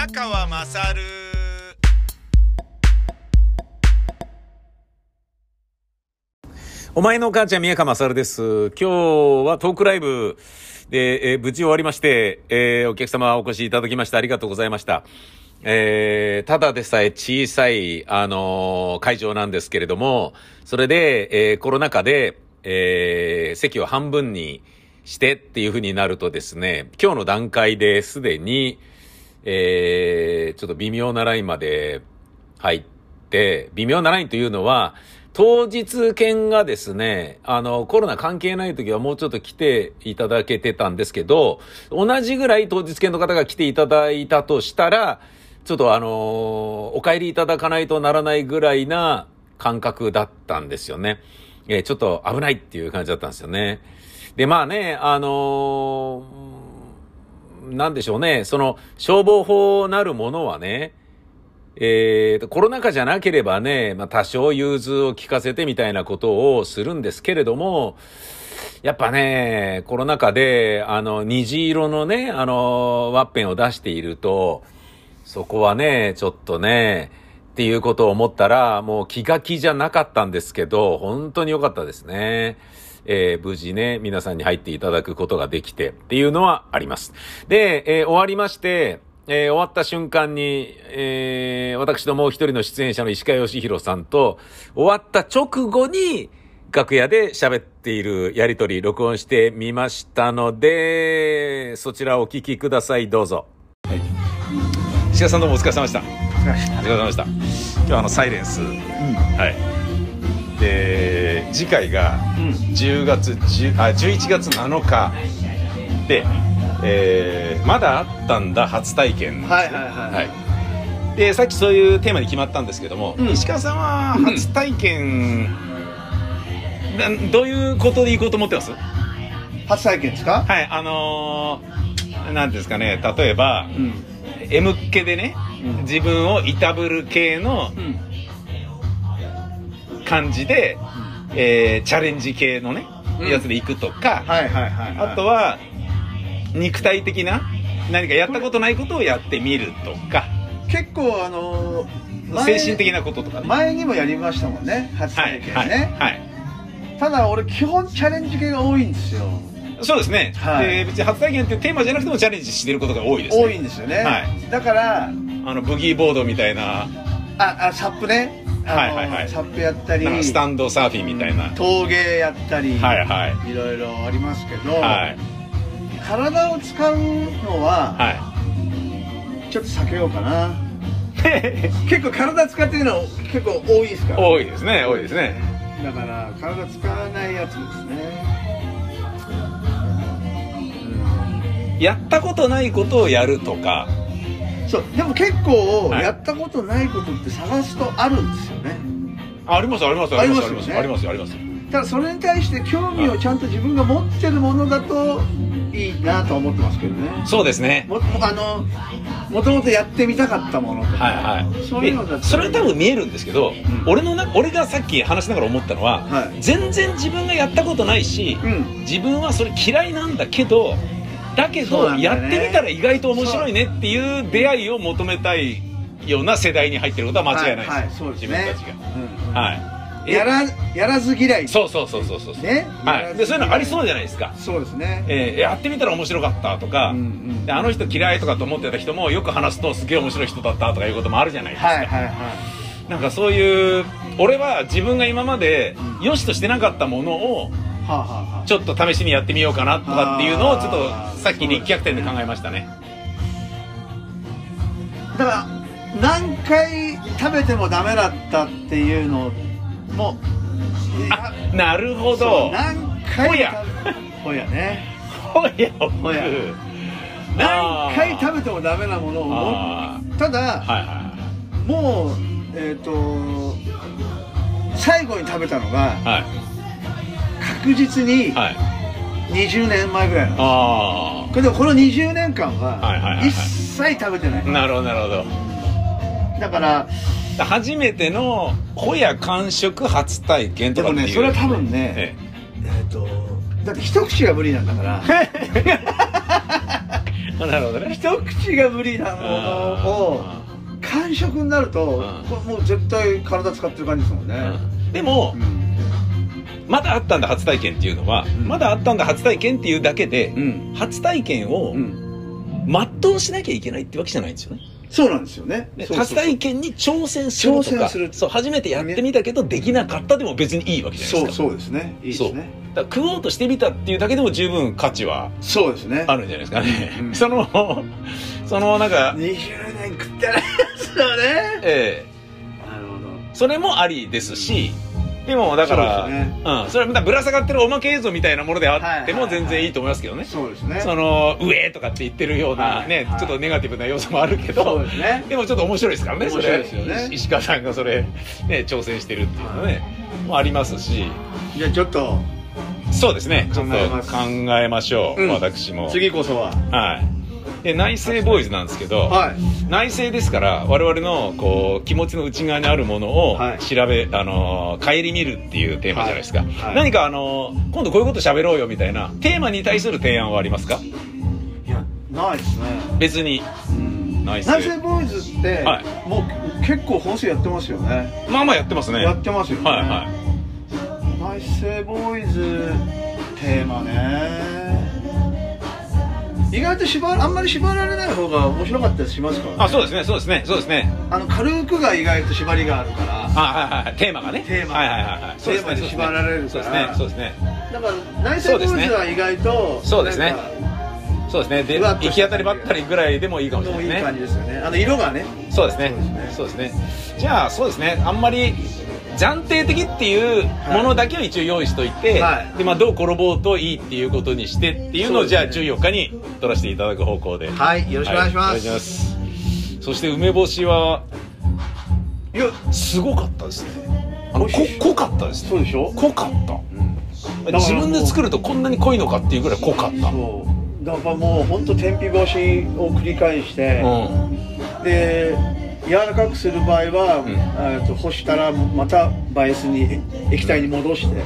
宮川まさるお前のお母ちゃん、宮川まさるです。今日はトークライブで、えー無事終わりまして、えーお客様お越しいただきましてありがとうございました。えーただでさえ小さい、あのー会場なんですけれども、それで、えーコロナ禍で、えー席を半分にしてっていう風になるとですね、今日の段階ですでに、えーちょっと微妙なラインまで入って、微妙なラインというのは、当日券がですね、あの、コロナ関係ない時はもうちょっと来ていただけてたんですけど、同じぐらい当日券の方が来ていただいたとしたら、ちょっとあのお帰りいただかないとならないぐらいな感覚だったんですよね。えーちょっと危ないっていう感じだったんですよね。で、まあね、あのーなんでしょうね、その消防法なるものはね、えーと、コロナ禍じゃなければね、まあ多少融通を聞かせてみたいなことをするんですけれども、やっぱね、コロナ禍で、あの、虹色のね、あの、ワッペンを出していると、そこはね、ちょっとね、っていうことを思ったら、もう気が気じゃなかったんですけど、本当に良かったですね。えー無事ね、皆さんに入っていただくことができてっていうのはあります。で、えー終わりまして、えー終わった瞬間に、えー私ともう一人の出演者の石川義弘さんと、終わった直後に、楽屋で喋っているやりとり、録音してみましたので、そちらをお聞きください、どうぞ。はい。石川さんどうもお疲れ様でした。お疲れ様でした。今日はあの、サイレンス。はい。で、次回が、10月、10あ、11月7日。で、えーまだあったんだ初体験。なんですねはいはいはい。はい。でさっきそういうテーマに決まったんですけども、うん。石川さんは初体験、などういうことでいこうと思ってます？初体験ですか？はいあのー、なんですかね例えば、うん。M っ気でね、うん。自分をいたぶる系のうん。感じで、えーチャレンジ系のね、うん。やつで行くとか、はいはいはいはい。あとは肉体的な何かやったことないことをやってみるとか。結構あのー前精神的なこととかね。前にもやりましたもんね初はいはい体験ね、はい。ただ俺基本チャレンジ系が多いんですよ。そうですね、はい。で別に初体験っていうテーマじゃなくてもチャレンジしてることが多いですね。多いんですよね、はい。だからあのブギーボードみたいな。ああサップねはいはいはい。サップやったりスタンドサーフィンみたいな、陶芸やったり、はいはい。いろいろありますけど、はい。体を使うのははい。ちょっと避けようかな。結構体使ってるの結構多いですから。多いですね多いですね。だから体使わないやつですね。やったことないことをやるとかそうでも結構はい。やったことないことって探すとあるんですよね、あありますありますありますありますありますあります。ただそれに対して興味をちゃんと自分が持ってるものだといいなとは思ってますけどね。そうですね。ももあのもともとやってみたかったものとか、はいはい。そういうのだそれは多分見えるんですけど、ん。俺のな俺がさっき話しながら思ったのは、はい。全然自分がやったことないし、うん。自分はそれ嫌いなんだけどだけど、ね。やってみたら意外と面白いねっていう出会いを求めたいような世代に入ってることは間違いないです,、はいはいそうですね。自分たちが、うんはい。やらやらず嫌い。そうそうそうそうそうね？はい、でそういうのありそうじじゃないですか、そうですね。えーやってみたら面白かったとか、うんうんであの人嫌いとかと思ってた人もよく話すとすげえ面白い人だったとかいうこともあるじゃないですか、はいはいはなんかそういう俺は自分が今までうん。良しとしてなかったものをはあはあ、ちょっと試しにやってみようかなとかっていうのをちょっとさっき立脚点で考えましたね。だから何回食べてもダメだったっていうのもあなるほど。何回ほや。ほやね。ほやほや。何回食べてもダメなものをあただ、ーはいはもうえっ、と最後に食べたのがいはい確実にはい。20年前ぐらいなの、あこれでもこの20年間はいはいはいはい。は一切食べてない、あなるほどなるほど。だから初めてのホヤ完食初体験とでかっていう。もねそれは多分ねええ。っ、とだって一口が無理なんだから。え なるほどね。一口が無理なものを完食になると、もう絶対体使ってる感じですもんね、うんでも、うんまだあったんだ初体験っていうのは、ん。まだあったんだ初体験っていうだけで、うん。初体験をうん。全うしなきゃいけないってわけじゃないんですよね。そうなんですよね。初体験に挑戦するとかそう初めてやってみたけどできなかったでも別にいいわけじゃないですか。そうそうですね。いいですね。だ食おうとしてみたっていうだけでも十分価値はそうですね。あるんじゃないですかね、うん。そのそのなんか20年食ってないですよね。ええ。なるほど。それもありですしでもだからそうん、それはぶら下がってるおまけ映像みたいなものであっても全然いいと思いますけどね、そうですね。その上とかって言ってるようなね、ちょっとネガティブな要素もあるけそどうですね。でもちょっと面白いですからね面白いですよね。それ石川さんがそれ、ね、挑戦してるっていうのね、もありますし。じゃあちょっと。そうですね。ちょっと考えます。考えましょう、うん。私も。次こそは。はいで内政ボーイズなんですけど、はい。内政ですから我々のこう気持ちの内側にあるものをはい。調べ、あのー顧みるっていうテーマじゃないですか、はい。はい。何かあのー今度こういうこと喋ろうよみたいなテーマに対する提案はありますか？いやないですね。別に。内内政。政ボーイズって、はい。もう結構本数やってますよね。まあまあやってますね。やってますよね。はいは内政ボーイズテーマね意外と縛らあんまり縛られない方が面白かったりしますから、ね、いあそうですねそうですねそうですね。あの軽くが意外と縛りがあるから。あはいはいはい。テーマがね。テーマはいはいはいテーマに縛られるから。そうですねだから内政ボーイズは意外とそうですね。そうですね。で行き当たりばったりぐらいでもいいかもしれもいいないですね感じですよね。あの色がね。そうですね。そそうですね。じゃあそうですね。あんまり暫定的っていうものだけを一応用意しといて、はい。でまあ、どう転ぼうといいっていうことにしてっていうのをじゃあそうですね14日に取らせていただく方向で。はいよろしくお願いします、はいお願いします。そして梅干しは？いやすごかったですね。あのこ濃かったですね。そうでしょ？濃かった。から自分で作るとこんなに濃いのかっていうぐらい濃かった。そう。だからもう本当天日干しを繰り返して、うん。で柔らかくする場合は、ん。えーと干したらまたバイスに液体に戻して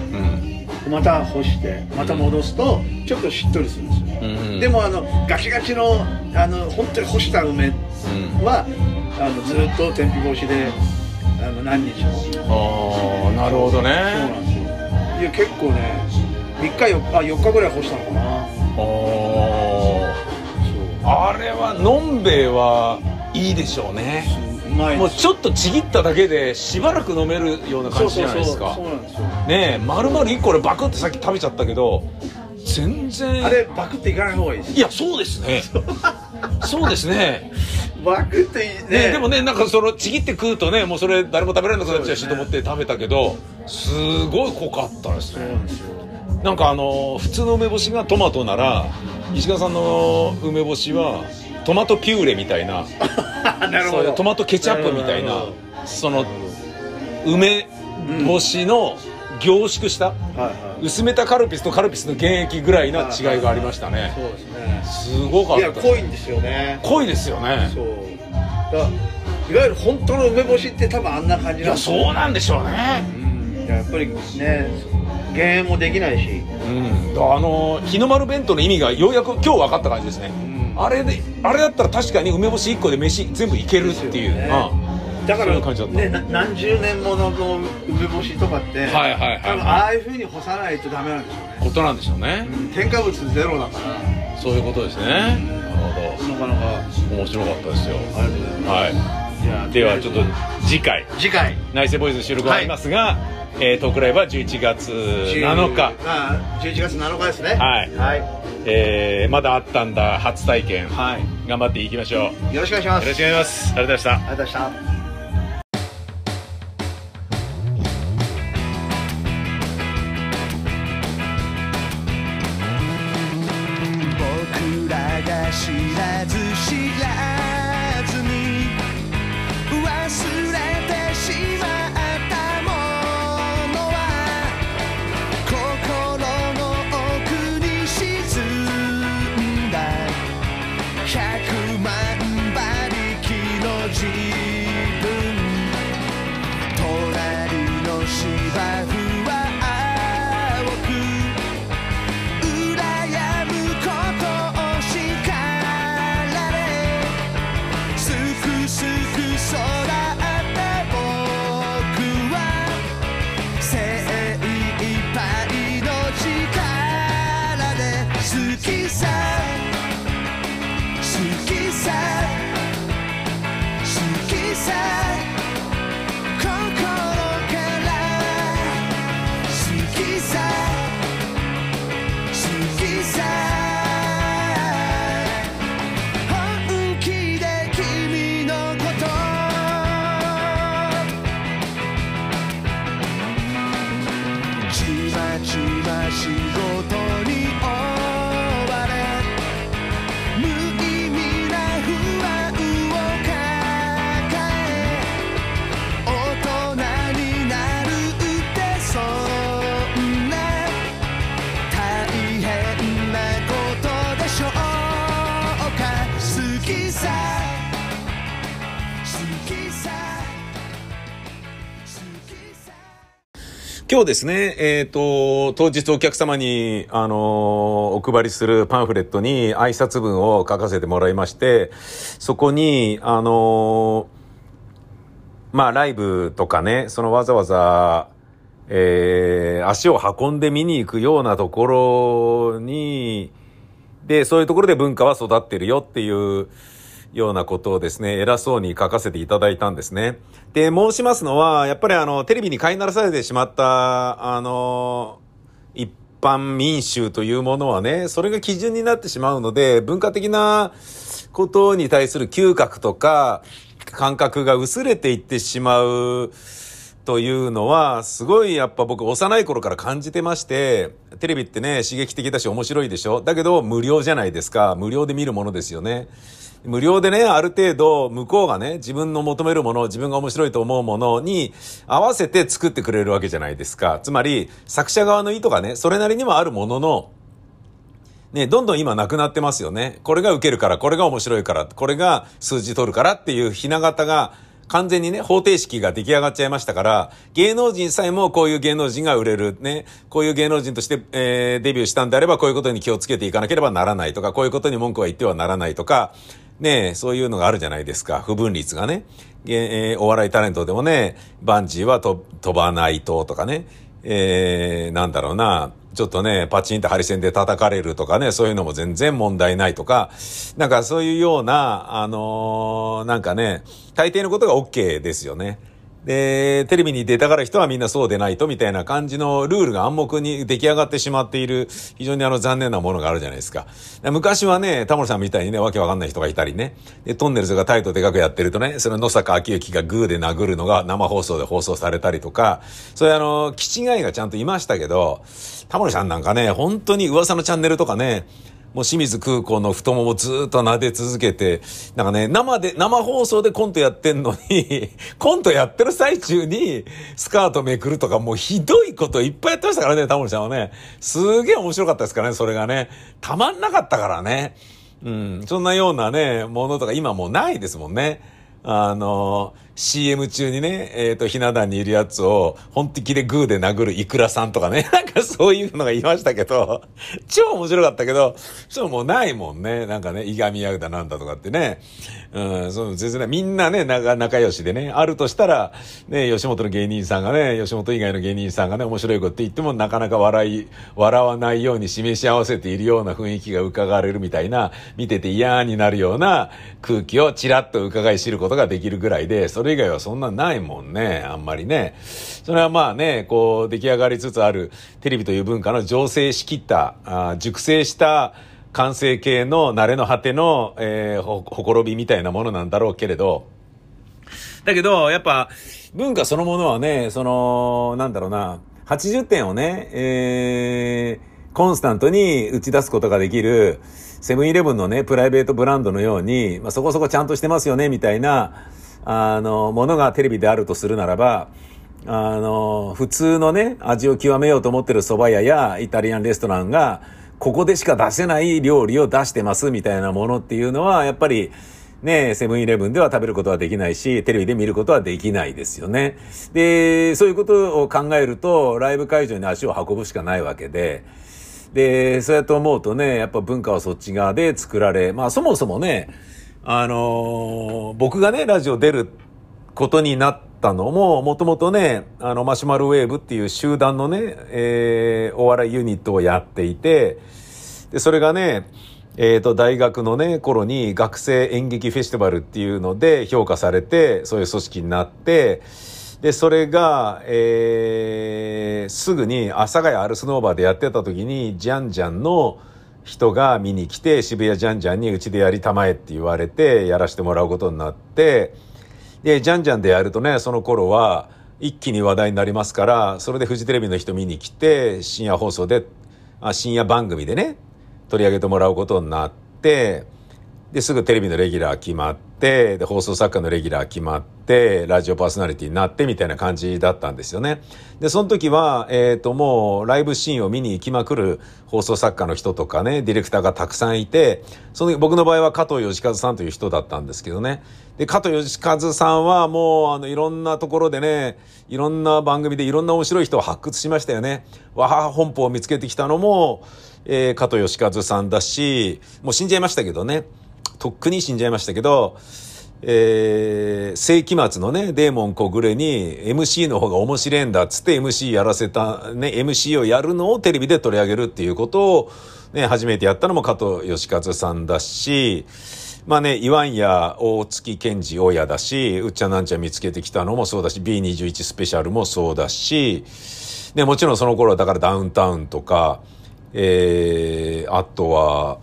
うん。また干してまた戻すとちょっとしっとりするんですよ、うんでもあのガチガチのあの本当に干した梅うん。はあのずっと天日干しであの何日も。ああなるほどね。そうなんですよ。いや結構ね3日4日あ4日ぐらい干したのかな。ああれはのんべえはいいでしょうねもうちょっとちぎっただけでしばらく飲めるような感じじゃないですか。そうなんですよ。ねえ丸々1個でバクってさっき食べちゃったけど全然。あれバクっていかない方がいいです。いやそうですね。そうですね。バクっていいね。ねでもねなんかそのちぎって食うとねもうそれ誰も食べられなくなっちゃうしと思って食べたけどすごい濃かったですね。そうなんですよ。なんかあの普通の梅干しがトマトなら石川さんの梅干しはトマトピューレみたいな なるほど。トマトケチャップみたいなその梅干しの凝縮したはいはい。薄めたカルピスとカルピスの原液ぐらいな違いがありましたね。そうですね。すごかっいやた濃いんですよね。濃いですよね。そう。だいわゆる本当の梅干しって多分あんな感じなんですよ。そうなんでしょうね。うん。いややっぱりね減塩もできないし。うん。あの日の丸弁当の意味がようやく今日分かった感じですね。んあれであれだったら確かに梅干し1個で飯全部いけるっていう。ね。だからそういう感じだった。ねな何十年ものこう梅干しとかって、はいはいはい。多分ああいうふうに干さないとダメなんでしょうね。ことなんでしょうね。添加物ゼロだから。そういうことですね。なるほなかなか。ど面白かったですよ。ありがとうございます。はいではちょっと次回。次回。内政ボーイズ収録がありますが、えートークライブは11月7日、ああ11月7日ですね。はい。はい、えーまだあったんだ初体験、はい。頑張っていきましょう。よよろしくお願いします。ろしくお願いします。ありがとうございました。ありがとうございました今日ですね、えっ、と、当日お客様に、あのーお配りするパンフレットに挨拶文を書かせてもらいまして、そこに、あのーまあ、ライブとかね、そのわざわざ、えー足を運んで見に行くようなところに、で、そういうところで文化は育ってるよっていうようなことをですね、偉そうに書かせていただいたんですね。で、申しますのは、やっぱりあの、テレビに飼いならされてしまった、あの、一般民衆というものはね、それが基準になってしまうので、文化的なことに対する嗅覚とか、感覚が薄れていってしまうというのは、すごいやっぱ僕幼い頃から感じてまして、テレビってね、刺激的だし面白いでしょだけど無料じゃないですか。無料で見るものですよね。無料でね、ある程度、向こうがね、自分の求めるもの、自分が面白いと思うものに合わせて作ってくれるわけじゃないですか。つまり、作者側の意図がね、それなりにもあるものの、ね、どんどん今なくなってますよね。これが受けるから、これが面白いから、これが数字取るからっていうひな形が完全にね、方程式が出来上がっちゃいましたから、芸能人さえもこういう芸能人が売れる、ね、こういう芸能人として、えーデビューしたんであれば、こういうことに気をつけていかなければならないとか、こういうことに文句は言ってはならないとか、ねえそういうのがあるじゃないですか。不分率がね。えーお笑いタレントでもね、バンジーは飛ばないととかね、えーなんだろうな、ちょっとね、パチンとハリセンで叩かれるとかね、そういうのも全然問題ないとか、なんかそういうような、あのーなんかね、大抵のことが OK ですよね。で、テレビに出たがる人はみんなそうでないとみたいな感じのルールが暗黙に出来上がってしまっている非常にあの残念なものがあるじゃないですか。昔はね、タモリさんみたいにね、わけわかんない人がいたりね。で、トンネルズがタイトでかくやってるとね、それ野坂昭之がグーで殴るのが生放送で放送されたりとか、そういうあの、気違いがちゃんといましたけど、タモリさんなんかね、本当に噂のチャンネルとかね、もう清水空港の太ももずっと撫で続けて、なんかね、生で、生放送でコントやってんのに、コントやってる最中にスカートめくるとか、もうひどいこといっぱいやってましたからね、タモリさんはね。すげえ面白かったですからね、それがね。たまんなかったからね。うん、そんなようなね、ものとか今もうないですもんね。あの、CM 中にね、えっ、と、ひな壇にいるやつを、本気でグーで殴るイクラさんとかね、なんかそういうのがいましたけど、超面白かったけど、そうもうないもんね。なんかね、いがみ合うだなんだとかってね。うん、そういうの全然ない。みんなね、仲、仲良しでね、あるとしたら、ね、吉本の芸人さんがね、吉本以外の芸人さんがね、面白いこと言ってもなかなか笑い、笑わないように示し合わせているような雰囲気が伺われるみたいな、見てて嫌になるような空気をちらっと伺い知ることができるぐらいで、それ以外はそんなないもんね、あんまりね。それはまあね、こう、出来上がりつつあるテレビという文化の醸成しきった、あ熟成した、完成形の慣れの果ての、えーほ、ほころびみたいなものなんだろうけれど、だけど、やっぱ、文化そのものはね、その、なんだろうな、80点をね、えー、コンスタントに打ち出すことができる、セブンイレブンのね、プライベートブランドのように、まあ、そこそこちゃんとしてますよね、みたいな、あの、ものがテレビであるとするならば、あの、普通のね、味を極めようと思ってる蕎麦屋やイタリアンレストランが、ここでしか出せない料理を出してますみたいなものっていうのは、やっぱり、ね、セブンイレブンでは食べることはできないし、テレビで見ることはできないですよね。で、そういうことを考えると、ライブ会場に足を運ぶしかないわけで、で、そうやって思うとね、やっぱ文化はそっち側で作られ、まあそもそもね、あのー僕がね、ラジオ出ることになったのも、もともとね、あの、マシュマロウェーブっていう集団のね、えーお笑いユニットをやっていて、で、それがね、えっ、と、大学のね、頃に学生演劇フェスティバルっていうので評価されて、そういう組織になって、で、それが、えー、すぐに阿佐ヶ谷アルスノーバーでやってた時に、ジャンジャンの人が見に来て、渋谷ジャンジャンにうちでやりたまえって言われて、やらせてもらうことになって、で、ジャンジャンでやるとね、その頃は、一気に話題になりますから、それでフジテレビの人見に来て、深夜放送で、あ深夜番組でね、取り上げてもらうことになって、で、すぐテレビのレギュラー決まって、で、放送作家のレギュラー決まって、ラジオパーソナリティになってみたいな感じだったんですよね。で、その時は、えっ、と、もう、ライブシーンを見に行きまくる放送作家の人とかね、ディレクターがたくさんいて、その僕の場合は加藤義和さんという人だったんですけどね。で、加藤義和さんはもう、あの、いろんなところでね、いろんな番組でいろんな面白い人を発掘しましたよね。わは本舗を見つけてきたのも、えー加藤義和さんだし、もう死んじゃいましたけどね。とっくに死んじゃいましたけど、えー世紀末のね、デーモン小暮に MC の方が面白いんだっつって MC やらせた、ね、MC をやるのをテレビで取り上げるっていうことを、ね、初めてやったのも加藤義和さんだし、まあね、イワンや大月健二大家だし、うっちゃなんちゃ見つけてきたのもそうだし、B21 スペシャルもそうだし、ね、もちろんその頃はだからダウンタウンとか、えー、あとは、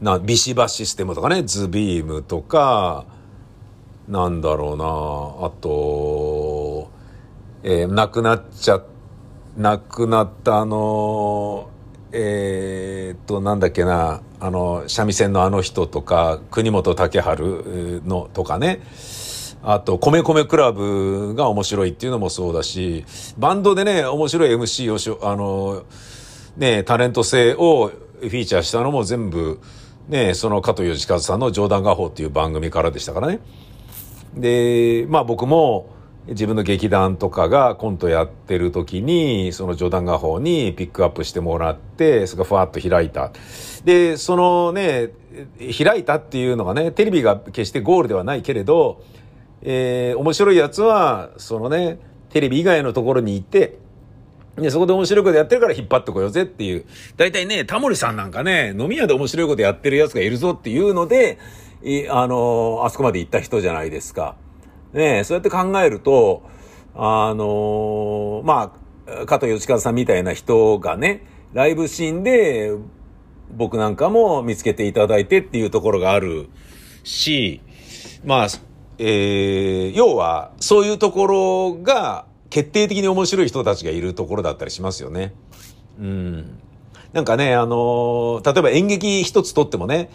な、ビシバシステムとかね、ズビームとか、なんだろうな、あと、えー亡くなっちゃ、亡くなったあの、えーっと、なんだっけな、あの、三味線のあの人とか、国本武春のとかね、あと、米米クラブが面白いっていうのもそうだし、バンドでね、面白い MC をしょ、あの、ね、タレント性をフィーチャーしたのも全部、ね、その加藤義和さんの冗談画法っていう番組からでしたからね。で、まあ僕も自分の劇団とかがコントやってる時に、その冗談画法にピックアップしてもらって、それがふわっと開いた。で、そのね、開いたっていうのがね、テレビが決してゴールではないけれど、えー面白いやつは、そのね、テレビ以外のところに行って、で、そこで面白いことやってるから引っ張ってこようぜっていう。大体ね、タモリさんなんかね、飲み屋で面白いことやってるやつがいるぞっていうので、いあの、あそこまで行った人じゃないですか。ねそうやって考えると、あの、まあ、加藤義和さんみたいな人がね、ライブシーンで、僕なんかも見つけていただいてっていうところがあるし、まあ、えー、要は、そういうところが決定的に面白い人たちがいるところだったりしますよね。うん。なんかね、あのー例えば演劇一つとってもね、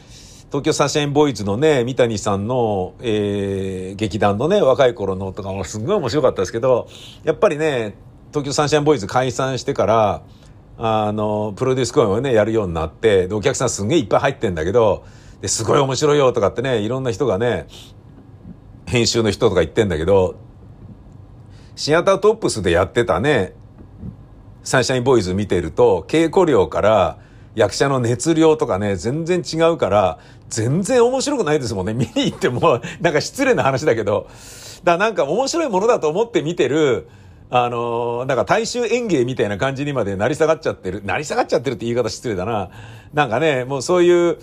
東京サンシャインボーイズのね、三谷さんの、えー、劇団のね、若い頃のとかもすごい面白かったですけど、やっぱりね、東京サンシャインボーイズ解散してから、あの、プロデュース公演をね、やるようになって、で、お客さんすんげえいっぱい入ってんだけど、で、すごい面白いよとかってね、いろんな人がね、編集の人とか言ってんだけど、シアタートップスでやってたね、サンシャインボーイズ見てると、稽古量から役者の熱量とかね、全然違うから、全然面白くないですもんね。見に行っても、なんか失礼な話だけど、だからなんか面白いものだと思って見てる、あのーなんか大衆演芸みたいな感じにまで成り下がっちゃってる。成り下がっちゃってるって言い方失礼だな。なんかね、もうそういう、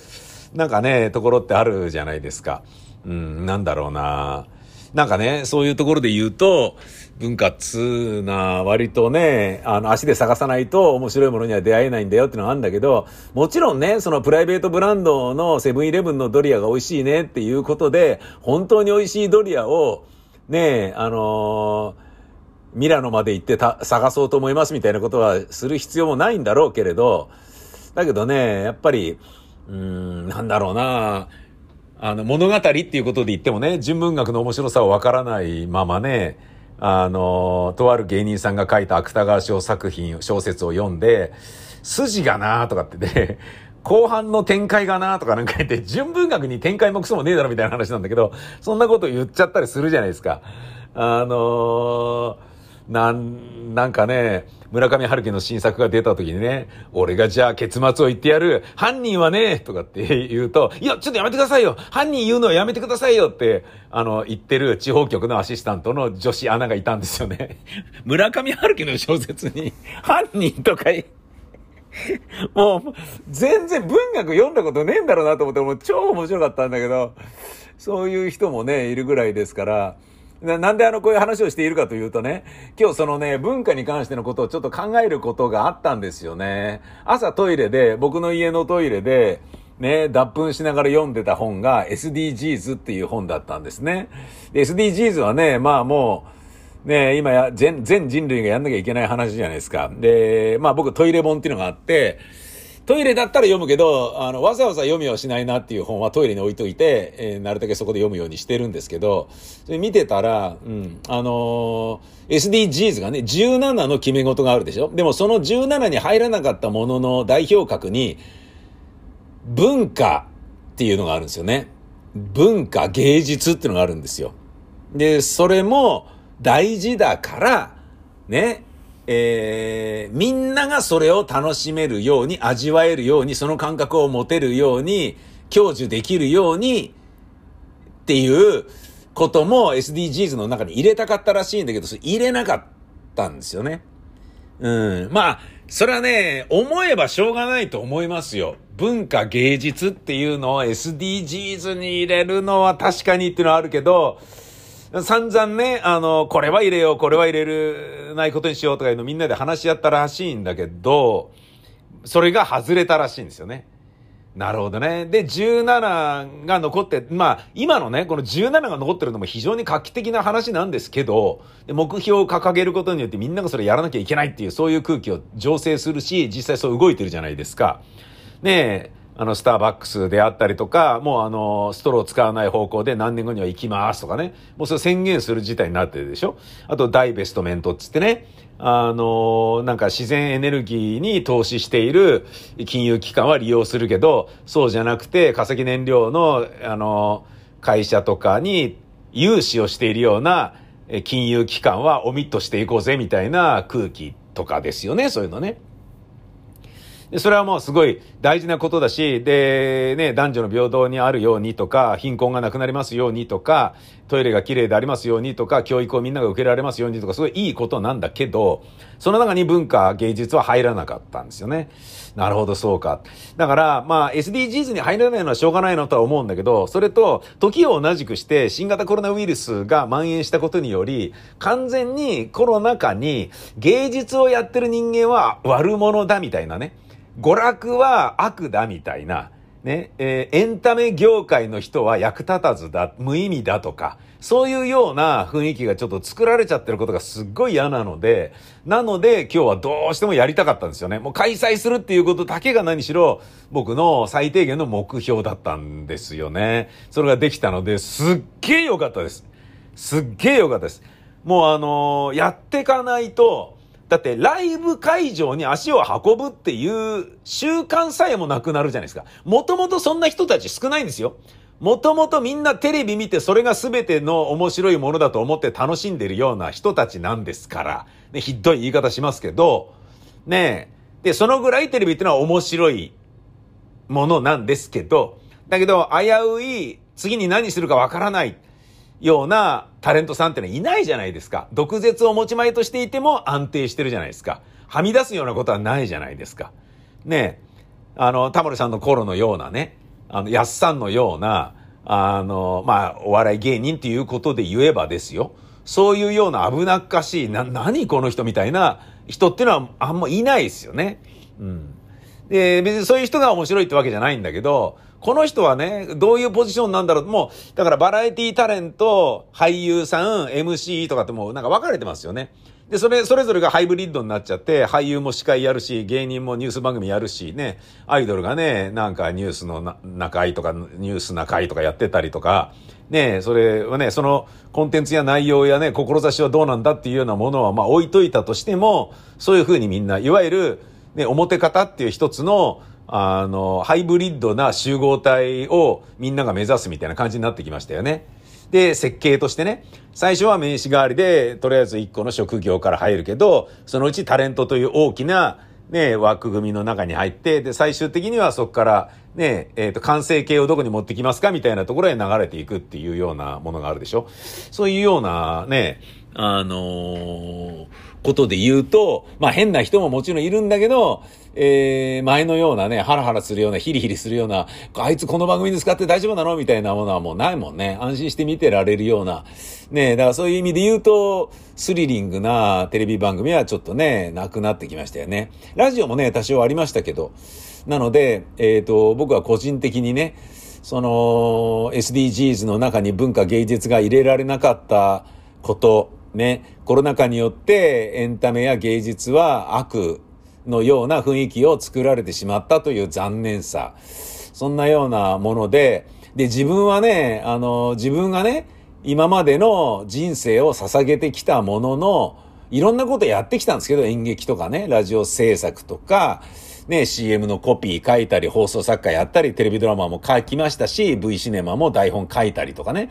なんかね、ところってあるじゃないですか。うん、なんだろうな。なんかね、そういうところで言うと、文化っつうな、割とね、あの、足で探さないと面白いものには出会えないんだよっていうのがあるんだけど、もちろんね、そのプライベートブランドのセブンイレブンのドリアが美味しいねっていうことで、本当に美味しいドリアを、ね、あのーミラノまで行って探そうと思いますみたいなことはする必要もないんだろうけれど、だけどね、やっぱり、うーん、なんだろうな、あの、物語っていうことで言ってもね、純文学の面白さをわからないままね、あの、とある芸人さんが書いた芥川賞作品、小説を読んで、筋がなーとかってね、後半の展開がなーとかなんか言って、純文学に展開もクソもねえだろみたいな話なんだけど、そんなこと言っちゃったりするじゃないですか。あのなん、なんかね、村上春樹の新作が出た時にね、俺がじゃあ結末を言ってやる。犯人はね、とかって言うと、いや、ちょっとやめてくださいよ犯人言うのはやめてくださいよって、あの、言ってる地方局のアシスタントの女子アナがいたんですよね。村上春樹の小説に、犯人とかいもう、全然文学読んだことねえんだろうなと思って、もう超面白かったんだけど、そういう人もね、いるぐらいですから、ななんであの、こういう話をしているかというとね、今日そのね、文化に関してのことをちょっと考えることがあったんですよね。朝トイレで、僕の家のトイレで、ね、脱粉しながら読んでた本が SDGs っていう本だったんですね。SDGs はね、まあもう、ね、今や全、全人類がやんなきゃいけない話じゃないですか。で、まあ僕トイレ本っていうのがあって、トイレだったら読むけど、あの、わざわざ読みはしないなっていう本はトイレに置いといて、えー、なるだけそこで読むようにしてるんですけど、それ見てたら、うん、あのー、SDGs がね、17の決め事があるでしょ？でもその17に入らなかったものの代表格に、文化っていうのがあるんですよね。文化、芸術っていうのがあるんですよ。で、それも大事だから、ね、えー、みんながそれを楽しめるように、味わえるように、その感覚を持てるように、享受できるように、っていうことも SDGs の中に入れたかったらしいんだけど、それ入れなかったんですよね。うん。まあ、それはね、思えばしょうがないと思いますよ。文化芸術っていうのを SDGs に入れるのは確かにっていうのはあるけど、散々ね、あの、これは入れよう、これは入れる、ないことにしようとかいうのみんなで話し合ったらしいんだけど、それが外れたらしいんですよね。なるほどね。で、17が残って、まあ、今のね、この17が残ってるのも非常に画期的な話なんですけど、目標を掲げることによってみんながそれやらなきゃいけないっていう、そういう空気を醸成するし、実際そう動いてるじゃないですか。ねえ、あの、スターバックスであったりとか、もうあの、ストロー使わない方向で何年後には行きますとかね。もうそれ宣言する事態になってるでしょあと、ダイベストメントっつってね。あの、なんか自然エネルギーに投資している金融機関は利用するけど、そうじゃなくて化石燃料の、あの、会社とかに融資をしているような金融機関はオミットしていこうぜみたいな空気とかですよね、そういうのね。で、それはもうすごい大事なことだし、で、ね、男女の平等にあるようにとか、貧困がなくなりますようにとか、トイレが綺麗でありますようにとか、教育をみんなが受けられますようにとか、すごいいいことなんだけど、その中に文化、芸術は入らなかったんですよね。なるほど、そうか。だから、まあ、SDGs に入らないのはしょうがないのとは思うんだけど、それと、時を同じくして、新型コロナウイルスが蔓延したことにより、完全にコロナ禍に芸術をやってる人間は悪者だみたいなね。娯楽は悪だみたいな、ね、えー、エンタメ業界の人は役立たずだ、無意味だとか、そういうような雰囲気がちょっと作られちゃってることがすっごい嫌なので、なので今日はどうしてもやりたかったんですよね。もう開催するっていうことだけが何しろ僕の最低限の目標だったんですよね。それができたので、すっげえ良かったです。すっげえ良かったです。もうあのー、やってかないと、だってライブ会場に足を運ぶっていう習慣さえもなくなるじゃないですか。もともとそんな人たち少ないんですよ。もともとみんなテレビ見てそれが全ての面白いものだと思って楽しんでるような人たちなんですから。ね、ひどい言い方しますけど、ねえ。で、そのぐらいテレビってのは面白いものなんですけど、だけど危うい次に何するかわからない。ようなタレントさんってのはいないじゃないですか。毒舌を持ち前としていても安定してるじゃないですか。はみ出すようなことはないじゃないですか。ねえ、あの、タモリさんの頃のようなね、あの、やっさんのような、あの、まあ、お笑い芸人っていうことで言えばですよ。そういうような危なっかしい、な、何この人みたいな人っていうのはあんまいないですよね。うん。で、別にそういう人が面白いってわけじゃないんだけど、この人はね、どういうポジションなんだろう。もう、だからバラエティタレント、俳優さん、MC とかってもうなんか分かれてますよね。で、それ、それぞれがハイブリッドになっちゃって、俳優も司会やるし、芸人もニュース番組やるし、ね、アイドルがね、なんかニュースの中居とか、ニュース中居とかやってたりとか、ね、それはね、そのコンテンツや内容やね、志はどうなんだっていうようなものは、まあ置いといたとしても、そういうふうにみんな、いわゆる、ね、表方っていう一つの、あの、ハイブリッドな集合体をみんなが目指すみたいな感じになってきましたよね。で、設計としてね、最初は名刺代わりで、とりあえず一個の職業から入るけど、そのうちタレントという大きな、ね、枠組みの中に入って、で、最終的にはそこから、ね、えっ、ー、と、完成形をどこに持ってきますかみたいなところへ流れていくっていうようなものがあるでしょそういうようなね、あのーことで言うと、まあ変な人ももちろんいるんだけど、えー、前のようなね、ハラハラするような、ヒリヒリするような、あいつこの番組に使って大丈夫なのみたいなものはもうないもんね。安心して見てられるような。ねだからそういう意味で言うと、スリリングなテレビ番組はちょっとね、なくなってきましたよね。ラジオもね、多少ありましたけど。なので、えっ、と、僕は個人的にね、その SDGs の中に文化芸術が入れられなかったこと、ね、コロナ禍によってエンタメや芸術は悪のような雰囲気を作られてしまったという残念さ。そんなようなもので、で、自分はね、あの、自分がね、今までの人生を捧げてきたものの、いろんなことやってきたんですけど、演劇とかね、ラジオ制作とか、ね、CM のコピー書いたり、放送作家やったり、テレビドラマも書きましたし、V シネマも台本書いたりとかね。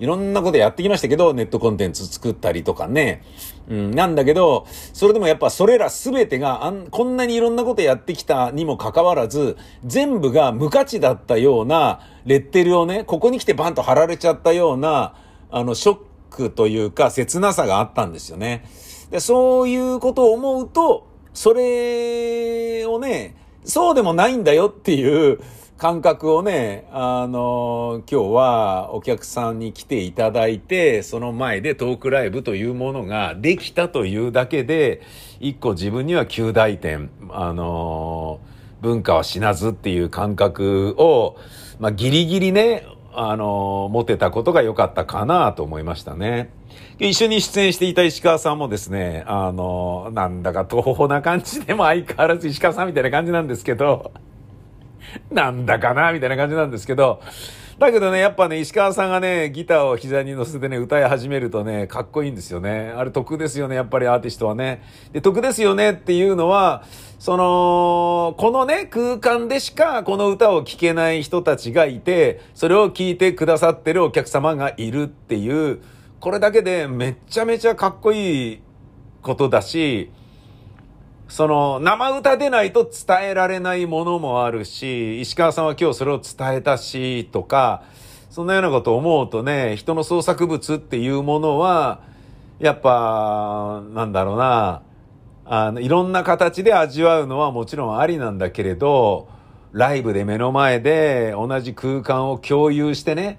いろんなことやってきましたけど、ネットコンテンツ作ったりとかね。うん、なんだけど、それでもやっぱそれらすべてがあん、こんなにいろんなことやってきたにもかかわらず、全部が無価値だったようなレッテルをね、ここに来てバンと貼られちゃったような、あの、ショックというか、切なさがあったんですよね。で、そういうことを思うと、それをね、そうでもないんだよっていう感覚をね、あの、今日はお客さんに来ていただいて、その前でトークライブというものができたというだけで、一個自分には旧大点、あの、文化は死なずっていう感覚を、まあ、ギリギリね、あの、持てたことが良かったかなと思いましたね。一緒に出演していた石川さんもですね、あの、なんだか徒歩な感じでも相変わらず石川さんみたいな感じなんですけど、なんだかなみたいな感じなんですけど、だけどね、やっぱね、石川さんがね、ギターを膝に乗せてね、歌い始めるとね、かっこいいんですよね。あれ得ですよね、やっぱりアーティストはね。で、得ですよねっていうのは、その、このね、空間でしかこの歌を聴けない人たちがいて、それを聴いてくださってるお客様がいるっていう、これだけでめっちゃめちゃかっこいいことだし、その、生歌でないと伝えられないものもあるし、石川さんは今日それを伝えたし、とか、そんなようなことを思うとね、人の創作物っていうものは、やっぱ、なんだろうな、あの、いろんな形で味わうのはもちろんありなんだけれど、ライブで目の前で同じ空間を共有してね、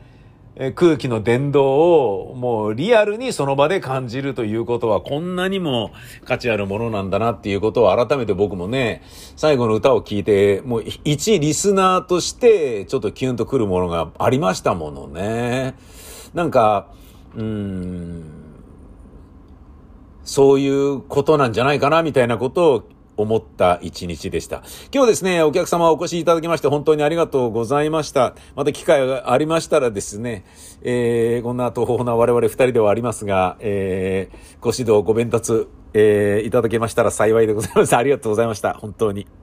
空気の伝導をもうリアルにその場で感じるということはこんなにも価値あるものなんだなっていうことを改めて僕もね、最後の歌を聴いて、もう一リスナーとしてちょっとキュンとくるものがありましたものね。なんか、うん、そういうことなんじゃないかなみたいなことを思った一日でした。今日ですね、お客様お越しいただきまして本当にありがとうございました。また機会がありましたらですね、えー、こんな東方な我々二人ではありますが、えー、ご指導、ご鞭達、えー、いただけましたら幸いでございます。ありがとうございました。本当に。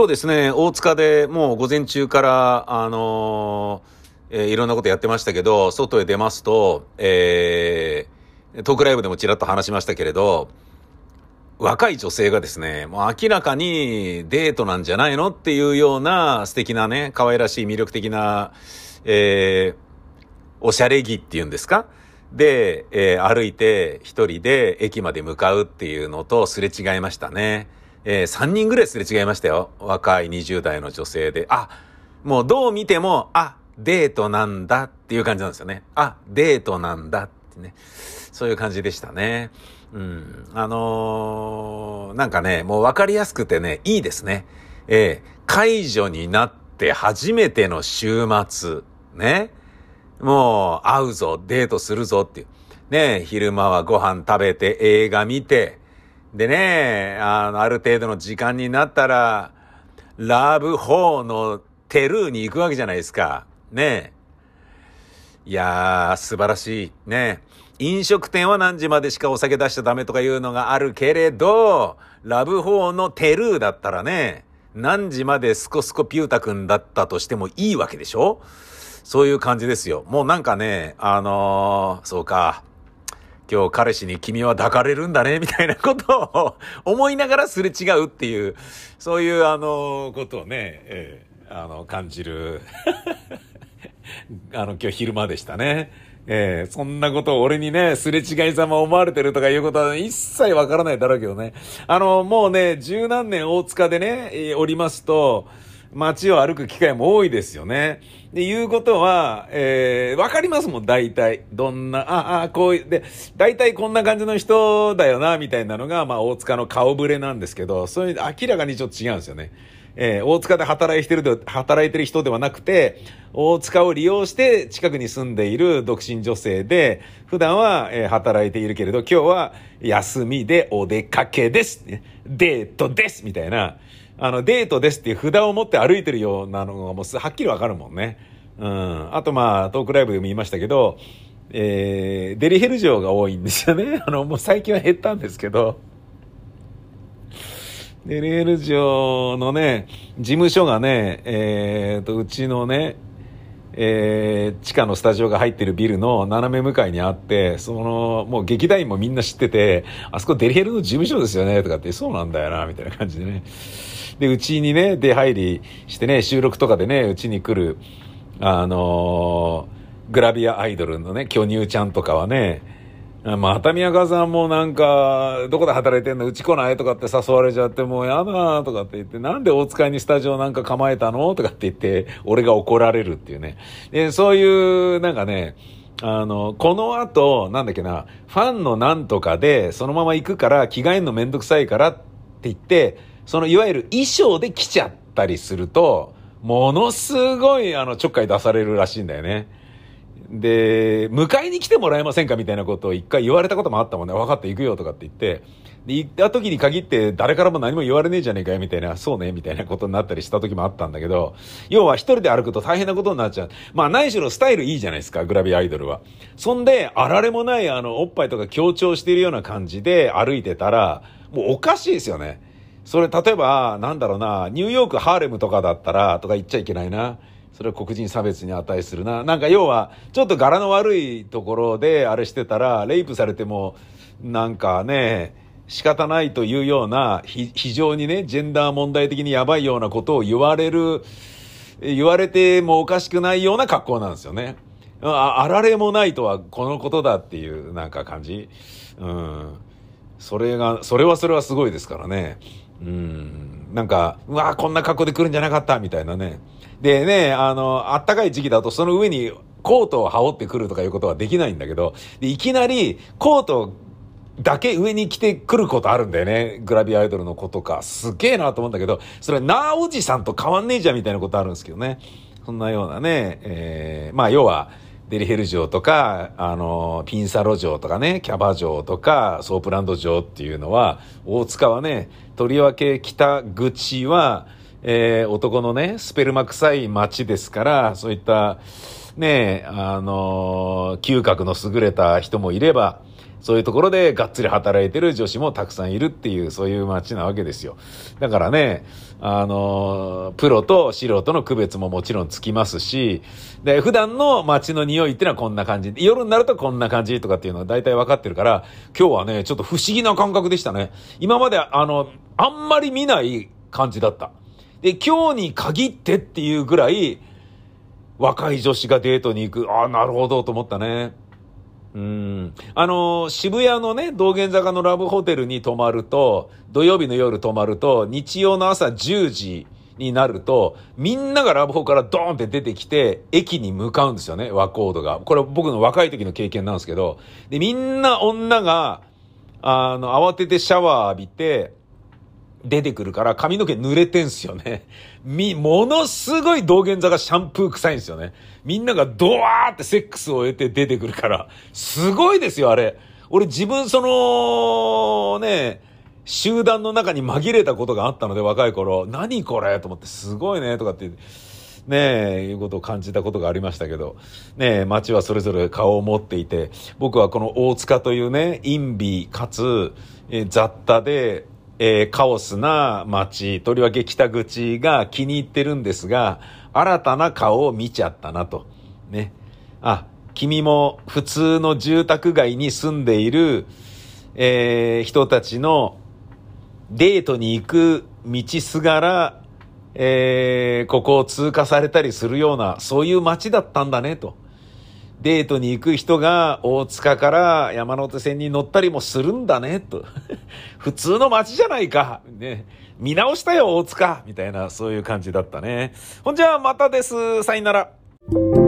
今日ですね、大塚でもう午前中から、あのーえーいろんなことやってましたけど、外へ出ますと、えートークライブでもちらっと話しましたけれど、若い女性がですね、もう明らかにデートなんじゃないのっていうような素敵なね、可愛らしい魅力的な、えーおしゃれ着っていうんですか？で、えー歩いて一人で駅まで向かうっていうのとすれ違いましたね。えー、3人ぐらいすれ違いましたよ。若い20代の女性で。あ、もうどう見ても、あ、デートなんだっていう感じなんですよね。あ、デートなんだってね。そういう感じでしたね。うん。あのーなんかね、もうわかりやすくてね、いいですね。えー解除になって初めての週末。ね。もう、会うぞ、デートするぞっていう。ね、昼間はご飯食べて映画見て、でね、あの、ある程度の時間になったら、ラブホーのテルーに行くわけじゃないですか。ねいやー、素晴らしい。ね飲食店は何時までしかお酒出しちゃダメとかいうのがあるけれど、ラブホーのテルーだったらね、何時までスコスコピュータ君だったとしてもいいわけでしょ？そういう感じですよ。もうなんかね、あのーそうか。今日彼氏に君は抱かれるんだね、みたいなことを思いながらすれ違うっていう、そういうあの、ことをね、えーあの、感じる、あの、今日昼間でしたね。えーそんなことを俺にね、すれ違いざま思われてるとかいうことは一切わからないだろうけどね。あの、もうね、十何年大塚でね、えーおりますと、街を歩く機会も多いですよね。で、いうことは、えーわかりますもん、大体。どんな、あ、あ、こういう、で、大体こんな感じの人だよな、みたいなのが、まあ、大塚の顔ぶれなんですけど、そういう、明らかにちょっと違うんですよね。えー大塚で働いてる、働いてる人ではなくて、大塚を利用して近くに住んでいる独身女性で、普段は、えー働いているけれど、今日は休みでお出かけです。デートですみたいな。あの、デートですっていう札を持って歩いてるようなのがもうはっきりわかるもんね。うん。あとまあ、トークライブでも言いましたけど、えー、デリヘル嬢が多いんですよね。あの、もう最近は減ったんですけど、デリヘル嬢のね、事務所がね、えーと、うちのね、えー地下のスタジオが入ってるビルの斜め向かいにあって、その、もう劇団員もみんな知ってて、あそこデリヘルの事務所ですよね、とかって、そうなんだよな、みたいな感じでね。で、うちにね、出入りしてね、収録とかでね、うちに来る、あのーグラビアアイドルのね、巨乳ちゃんとかはね、まあ、熱海赤さんもなんか、どこで働いてんの？うち来ない？とかって誘われちゃって、もうやだとかって言って、なんで大塚にスタジオなんか構えたの？とかって言って、俺が怒られるっていうね。で、そういう、なんかね、あの、この後、なんだっけな、ファンのなんとかで、そのまま行くから、着替えんのめんどくさいからって言って、そのいわゆる衣装で来ちゃったりすると、ものすごい、あの、ちょっかい出されるらしいんだよね。で、迎えに来てもらえませんかみたいなことを一回言われたこともあったもんね。分かって行くよとかって言って。で、行った時に限って誰からも何も言われねえじゃねえかよみたいな、そうね、みたいなことになったりした時もあったんだけど、要は一人で歩くと大変なことになっちゃう。まあ何しろスタイルいいじゃないですか、グラビアアイドルは。そんで、あられもないあの、おっぱいとか強調しているような感じで歩いてたら、もうおかしいですよね。それ例えば、なんだろうな、ニューヨークハーレムとかだったら、とか言っちゃいけないな。それは黒人差別に値するな。なんか要は、ちょっと柄の悪いところであれしてたら、レイプされても、なんかね、仕方ないというような、非常にね、ジェンダー問題的にやばいようなことを言われる、言われてもおかしくないような格好なんですよね。ああられもないとはこのことだっていうなんか感じ。うん。それが、それはそれはすごいですからね。うん。なんか、うわこんな格好で来るんじゃなかったみたいなね。でね、あの、あったかい時期だとその上にコートを羽織ってくるとかいうことはできないんだけど、でいきなりコートだけ上に着てくることあるんだよね。グラビアアイドルの子とか。すげえなと思うんだけど、それなあおじさんと変わんねえじゃんみたいなことあるんですけどね。そんなようなね、えー、まあ要は、デリヘル嬢とか、あの、ピンサロ嬢とかね、キャバ嬢とか、ソープランド嬢っていうのは、大塚はね、とりわけ北口は、えー、男のね、スペルマ臭い街ですから、そういった、ね、あの、嗅覚の優れた人もいれば、そういうところでがっつり働いてる女子もたくさんいるっていう、そういう街なわけですよ。だからね、あの、プロと素人の区別ももちろんつきますし、で、普段の街の匂いってのはこんな感じ。夜になるとこんな感じとかっていうのは大体分かってるから、今日はね、ちょっと不思議な感覚でしたね。今まで、あの、あんまり見ない感じだった。で、今日に限ってっていうぐらい、若い女子がデートに行く。ああ、なるほどと思ったね。うん。あの、渋谷のね、道玄坂のラブホテルに泊まると、土曜日の夜泊まると、日曜の朝10時になると、みんながラブホからドーンって出てきて、駅に向かうんですよね、ワコードが。これ僕の若い時の経験なんですけど、で、みんな女が、あの、慌ててシャワー浴びて、出てくるから髪の毛濡れてんすよね。み、ものすごい道玄坂シャンプー臭いんですよね。みんながドワーってセックスを終えて出てくるから。すごいですよ、あれ。俺自分その、ね、集団の中に紛れたことがあったので若い頃、何これと思ってすごいね、とかって。ねえ、いうことを感じたことがありましたけど、ねえ、街はそれぞれ顔を持っていて、僕はこの大塚というね、陰微かつ、え雑多で、えーカオスな街、とりわけ北口が気に入ってるんですが、新たな顔を見ちゃったなと。ね。あ、君も普通の住宅街に住んでいる、えー、人たちのデートに行く道すがら、えー、ここを通過されたりするような、そういう街だったんだね、と。デートに行く人が大塚から山手線に乗ったりもするんだね、と。普通の街じゃないか。ね。見直したよ、大塚みたいな、そういう感じだったね。ほんじゃあ、またです。さよなら。